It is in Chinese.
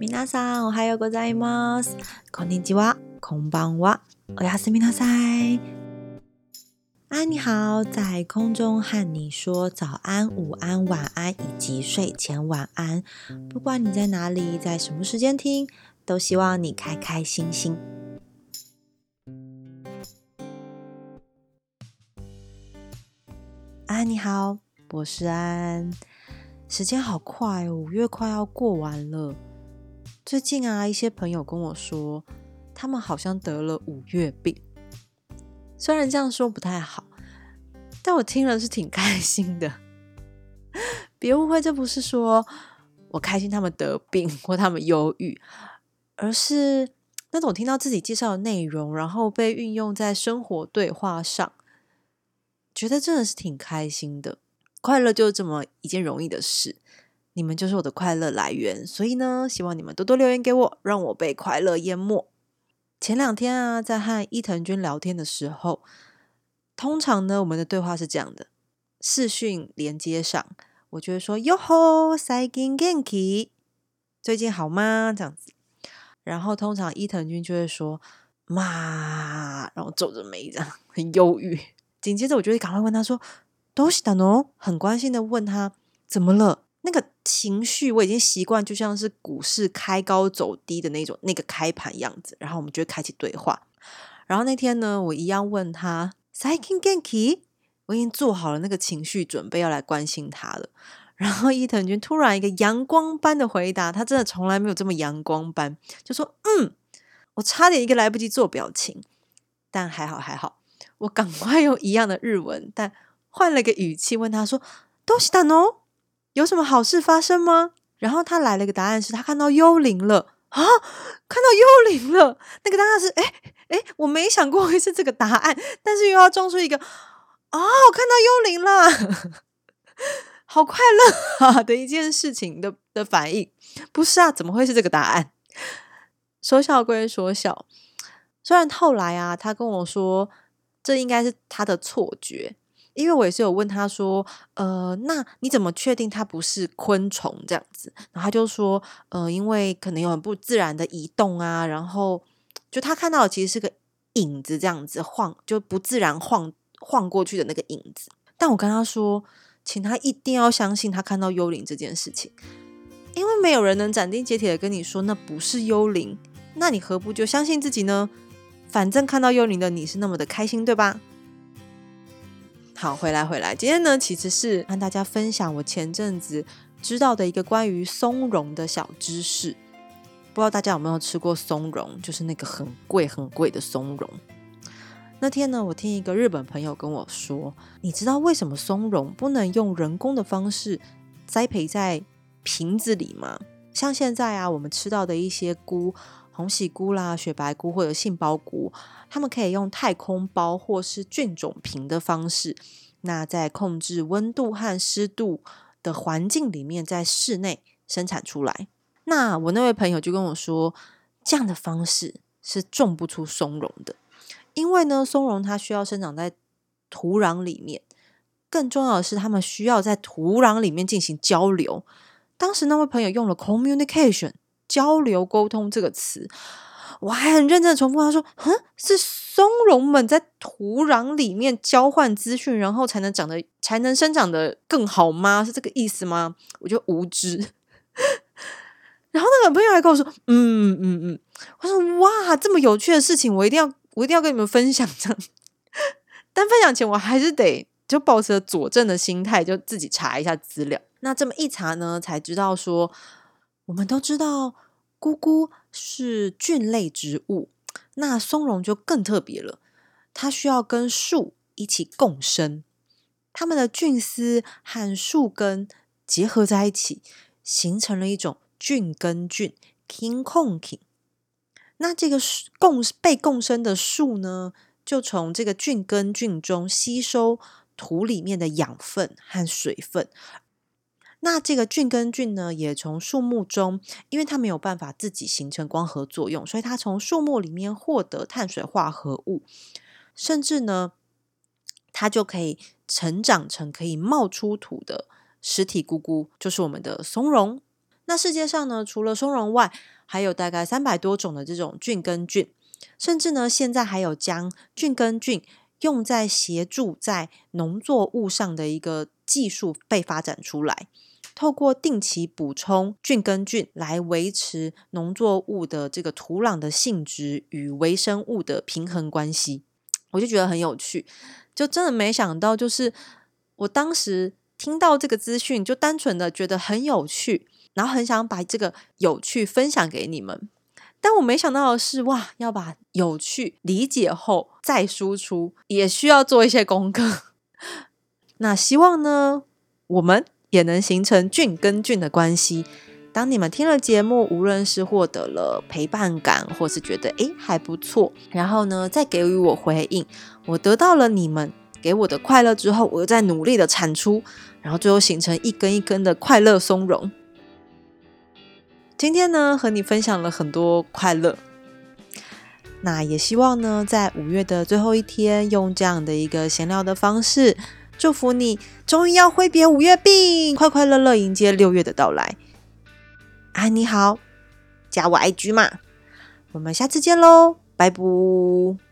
皆さん、おはようございます。こんにちは、こんばんは。おやすみなさい。安，你好，在空中和你说早安、午安、晚安以及睡前晚安。不管你在哪里，在什么时间听，都希望你开开心心。安，你好，我是安。时间好快哦，五月快要过完了。 最近啊，一些朋友跟我说，他们好像得了五月病。虽然这样说不太好，但我听了是挺开心的。别误会，这不是说我开心他们得病或他们忧郁，而是那种听到自己介绍的内容，然后被运用在生活对话上，觉得真的是挺开心的。快乐就这么一件容易的事，你们就是我的快乐来源，所以呢，希望你们多多留言给我，让我被快乐淹没。前两天啊，在和伊藤君聊天的时候，通常呢，我们的对话是这样的：视讯连接上，我就会说“哟吼，最近 genki”，最近好吗？这样子。然后通常伊藤君就会说“妈”，然后皱着眉，这样很忧郁。紧接着，我就会赶快问他说。都是的哦，很关心的问他怎么了？那个情绪我已经习惯，就像是股市开高走低的那种那个开盘样子。然后我们就开启对话。然后那天呢，我一样问他 s i k i n Genki，我已经做好了那个情绪准备要来关心他了。然后伊藤君突然一个阳光般的回答，他真的从来没有这么阳光般，就说：“嗯，我差点一个来不及做表情，但还好还好，我赶快用一样的日文，但。”换了个语气问他说：“都是的哦，有什么好事发生吗？”然后他来了个答案是他看到幽灵了啊，看到幽灵了。那个答案是哎哎，我没想过会是这个答案，但是又要装出一个哦，看到幽灵了，好快乐啊的一件事情的的反应。不是啊，怎么会是这个答案？说笑归说笑，虽然后来啊，他跟我说这应该是他的错觉。因为我也是有问他说，呃，那你怎么确定它不是昆虫这样子？然后他就说，呃，因为可能有很不自然的移动啊，然后就他看到的其实是个影子这样子晃，就不自然晃晃过去的那个影子。但我跟他说，请他一定要相信他看到幽灵这件事情，因为没有人能斩钉截铁的跟你说那不是幽灵，那你何不就相信自己呢？反正看到幽灵的你是那么的开心，对吧？好，回来回来，今天呢，其实是和大家分享我前阵子知道的一个关于松茸的小知识。不知道大家有没有吃过松茸，就是那个很贵很贵的松茸。那天呢，我听一个日本朋友跟我说，你知道为什么松茸不能用人工的方式栽培在瓶子里吗？像现在啊，我们吃到的一些菇，红喜菇啦、雪白菇或者杏鲍菇。他们可以用太空包或是菌种瓶的方式，那在控制温度和湿度的环境里面，在室内生产出来。那我那位朋友就跟我说，这样的方式是种不出松茸的，因为呢，松茸它需要生长在土壤里面，更重要的是，他们需要在土壤里面进行交流。当时那位朋友用了 “communication” 交流沟通这个词。我还很认真的重复他说：“哼，是松茸们在土壤里面交换资讯，然后才能长得才能生长的更好吗？是这个意思吗？”我就无知。然后那个朋友还跟我说：“嗯嗯嗯。”我说：“哇，这么有趣的事情，我一定要我一定要跟你们分享。”这样，但分享前我还是得就保持佐证的心态，就自己查一下资料。那这么一查呢，才知道说，我们都知道。菇菇是菌类植物，那松茸就更特别了。它需要跟树一起共生，它们的菌丝和树根结合在一起，形成了一种菌根菌 （king kong king）。那这个共被共生的树呢，就从这个菌根菌中吸收土里面的养分和水分。那这个菌根菌呢，也从树木中，因为它没有办法自己形成光合作用，所以它从树木里面获得碳水化合物，甚至呢，它就可以成长成可以冒出土的实体菇菇，就是我们的松茸。那世界上呢，除了松茸外，还有大概三百多种的这种菌根菌，甚至呢，现在还有将菌根菌用在协助在农作物上的一个技术被发展出来。透过定期补充菌根菌来维持农作物的这个土壤的性质与微生物的平衡关系，我就觉得很有趣，就真的没想到，就是我当时听到这个资讯，就单纯的觉得很有趣，然后很想把这个有趣分享给你们，但我没想到的是，哇，要把有趣理解后再输出，也需要做一些功课。那希望呢，我们。也能形成菌跟菌的关系。当你们听了节目，无论是获得了陪伴感，或是觉得诶还不错，然后呢再给予我回应，我得到了你们给我的快乐之后，我又在努力的产出，然后最后形成一根一根的快乐松茸。今天呢和你分享了很多快乐，那也希望呢在五月的最后一天，用这样的一个闲聊的方式。祝福你，终于要挥别五月病，快快乐乐迎接六月的到来。啊，你好，加我 IG 嘛，我们下次见喽，拜拜。